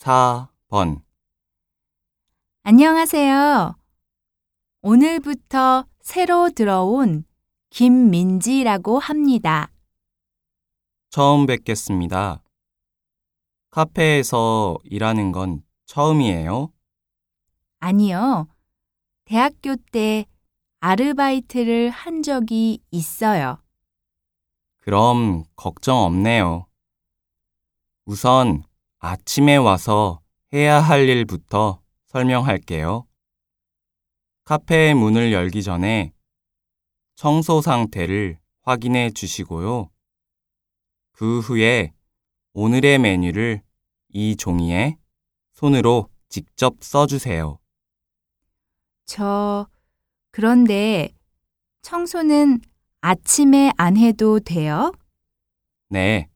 4번 안녕하세요. 오늘부터 새로 들어온 김민지라고 합니다. 처음 뵙겠습니다. 카페에서 일하는 건 처음이에요? 아니요. 대학교 때 아르바이트를 한 적이 있어요. 그럼 걱정 없네요. 우선 아침에 와서 해야 할 일부터 설명할게요. 카페의 문을 열기 전에 청소 상태를 확인해 주시고요. 그 후에 오늘의 메뉴를 이 종이에 손으로 직접 써주세요. 저, 그런데 청소는 아침에 안 해도 돼요? 네.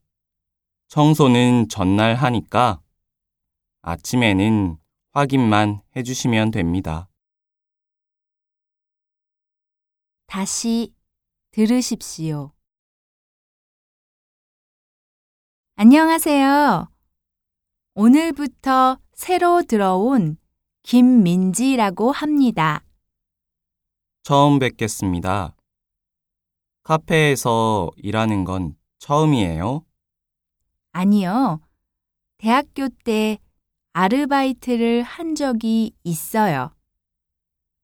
청소는 전날 하니까 아침에는 확인만 해주시면 됩니다. 다시 들으십시오. 안녕하세요. 오늘부터 새로 들어온 김민지라고 합니다. 처음 뵙겠습니다. 카페에서 일하는 건 처음이에요? 아니요. 대학교 때 아르바이트를 한 적이 있어요.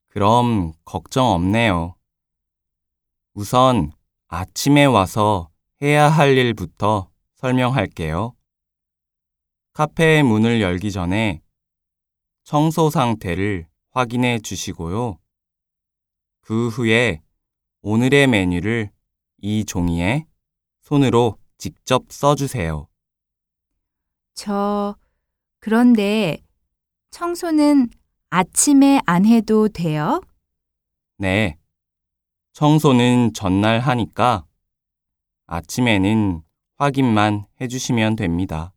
그럼 걱정 없네요. 우선 아침에 와서 해야 할 일부터 설명할게요. 카페의 문을 열기 전에 청소 상태를 확인해 주시고요. 그 후에 오늘의 메뉴를 이 종이에 손으로 직접 써주세요. 저, 그런데 청소는 아침에 안 해도 돼요? 네. 청소는 전날 하니까 아침에는 확인만 해주시면 됩니다.